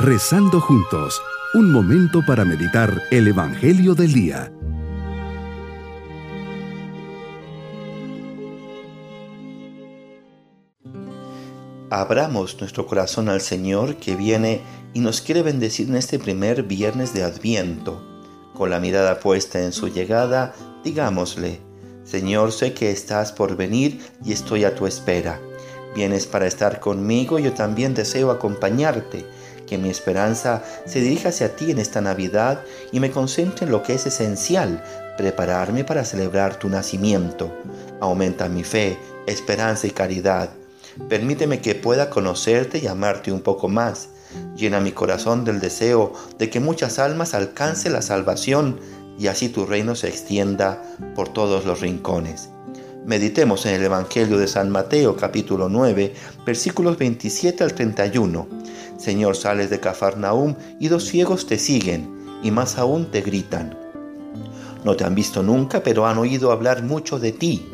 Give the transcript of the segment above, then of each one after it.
Rezando juntos, un momento para meditar el Evangelio del Día. Abramos nuestro corazón al Señor que viene y nos quiere bendecir en este primer viernes de Adviento. Con la mirada puesta en su llegada, digámosle, Señor, sé que estás por venir y estoy a tu espera. Vienes para estar conmigo, yo también deseo acompañarte que mi esperanza se dirija hacia ti en esta Navidad y me concentre en lo que es esencial, prepararme para celebrar tu nacimiento. Aumenta mi fe, esperanza y caridad. Permíteme que pueda conocerte y amarte un poco más. Llena mi corazón del deseo de que muchas almas alcancen la salvación y así tu reino se extienda por todos los rincones. Meditemos en el Evangelio de San Mateo capítulo 9 versículos 27 al 31. Señor, sales de Cafarnaúm y dos ciegos te siguen, y más aún te gritan. No te han visto nunca, pero han oído hablar mucho de ti.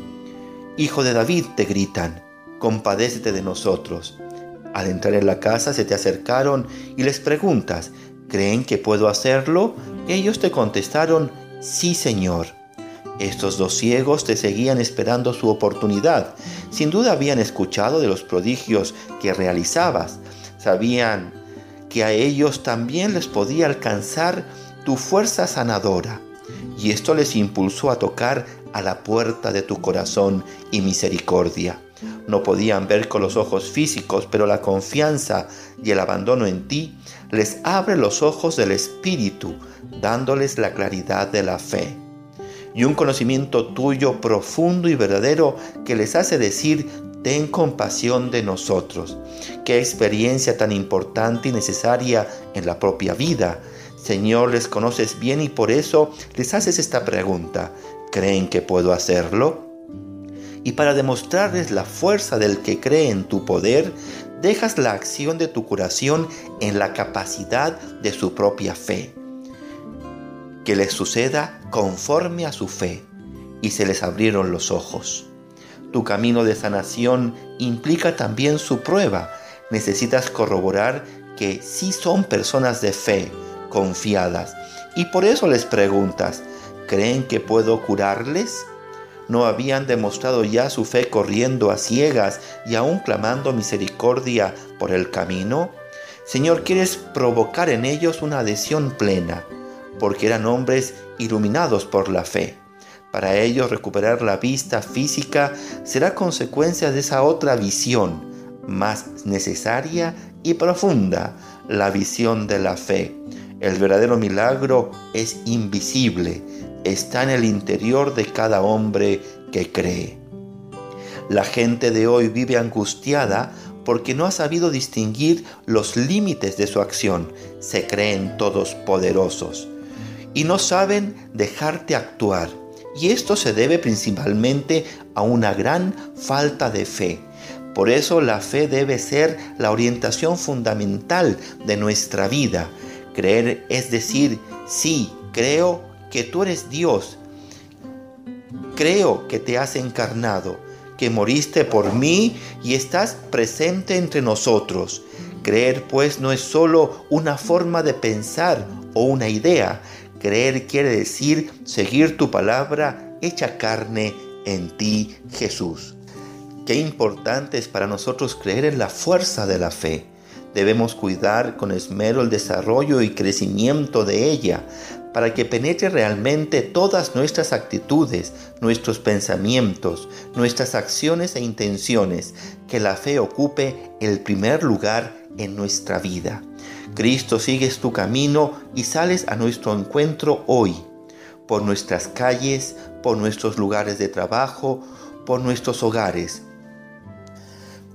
Hijo de David, te gritan, compadécete de nosotros. Al entrar en la casa se te acercaron y les preguntas, ¿creen que puedo hacerlo? Ellos te contestaron, sí, Señor. Estos dos ciegos te seguían esperando su oportunidad. Sin duda habían escuchado de los prodigios que realizabas, Sabían que a ellos también les podía alcanzar tu fuerza sanadora. Y esto les impulsó a tocar a la puerta de tu corazón y misericordia. No podían ver con los ojos físicos, pero la confianza y el abandono en ti les abre los ojos del Espíritu, dándoles la claridad de la fe. Y un conocimiento tuyo profundo y verdadero que les hace decir ten compasión de nosotros. Qué experiencia tan importante y necesaria en la propia vida. Señor, les conoces bien y por eso les haces esta pregunta. ¿Creen que puedo hacerlo? Y para demostrarles la fuerza del que cree en tu poder, dejas la acción de tu curación en la capacidad de su propia fe. Que les suceda conforme a su fe. Y se les abrieron los ojos. Tu camino de sanación implica también su prueba. Necesitas corroborar que sí son personas de fe, confiadas. Y por eso les preguntas, ¿creen que puedo curarles? ¿No habían demostrado ya su fe corriendo a ciegas y aún clamando misericordia por el camino? Señor, quieres provocar en ellos una adhesión plena, porque eran hombres iluminados por la fe. Para ellos recuperar la vista física será consecuencia de esa otra visión más necesaria y profunda, la visión de la fe. El verdadero milagro es invisible, está en el interior de cada hombre que cree. La gente de hoy vive angustiada porque no ha sabido distinguir los límites de su acción. Se creen todos poderosos y no saben dejarte actuar y esto se debe principalmente a una gran falta de fe. Por eso la fe debe ser la orientación fundamental de nuestra vida. Creer es decir, sí, creo que tú eres Dios. Creo que te has encarnado, que moriste por mí y estás presente entre nosotros. Creer pues no es solo una forma de pensar o una idea, Creer quiere decir seguir tu palabra hecha carne en ti, Jesús. Qué importante es para nosotros creer en la fuerza de la fe. Debemos cuidar con esmero el desarrollo y crecimiento de ella para que penetre realmente todas nuestras actitudes, nuestros pensamientos, nuestras acciones e intenciones, que la fe ocupe el primer lugar en nuestra vida. Cristo sigues tu camino y sales a nuestro encuentro hoy, por nuestras calles, por nuestros lugares de trabajo, por nuestros hogares.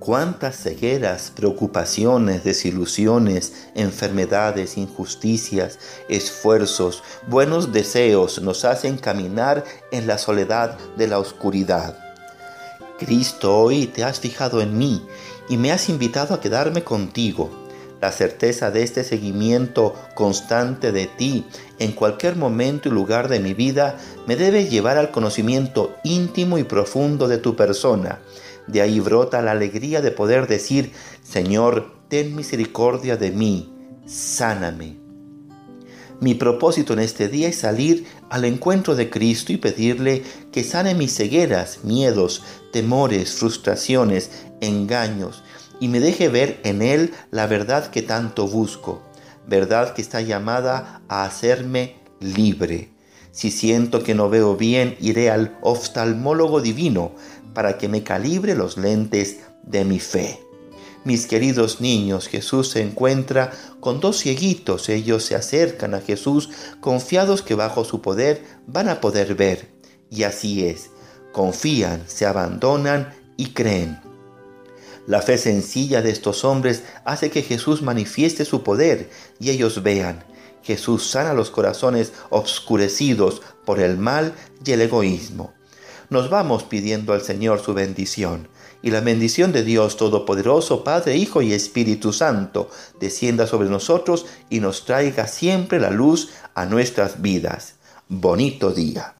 Cuántas cegueras, preocupaciones, desilusiones, enfermedades, injusticias, esfuerzos, buenos deseos nos hacen caminar en la soledad de la oscuridad. Cristo, hoy te has fijado en mí y me has invitado a quedarme contigo la certeza de este seguimiento constante de ti en cualquier momento y lugar de mi vida me debe llevar al conocimiento íntimo y profundo de tu persona. De ahí brota la alegría de poder decir, Señor, ten misericordia de mí, sáname. Mi propósito en este día es salir al encuentro de Cristo y pedirle que sane mis cegueras, miedos, temores, frustraciones, engaños y me deje ver en Él la verdad que tanto busco, verdad que está llamada a hacerme libre. Si siento que no veo bien, iré al oftalmólogo divino para que me calibre los lentes de mi fe. Mis queridos niños, Jesús se encuentra con dos cieguitos. Ellos se acercan a Jesús confiados que bajo su poder van a poder ver. Y así es. Confían, se abandonan y creen. La fe sencilla de estos hombres hace que Jesús manifieste su poder y ellos vean. Jesús sana los corazones obscurecidos por el mal y el egoísmo. Nos vamos pidiendo al Señor su bendición y la bendición de Dios Todopoderoso, Padre, Hijo y Espíritu Santo, descienda sobre nosotros y nos traiga siempre la luz a nuestras vidas. Bonito día.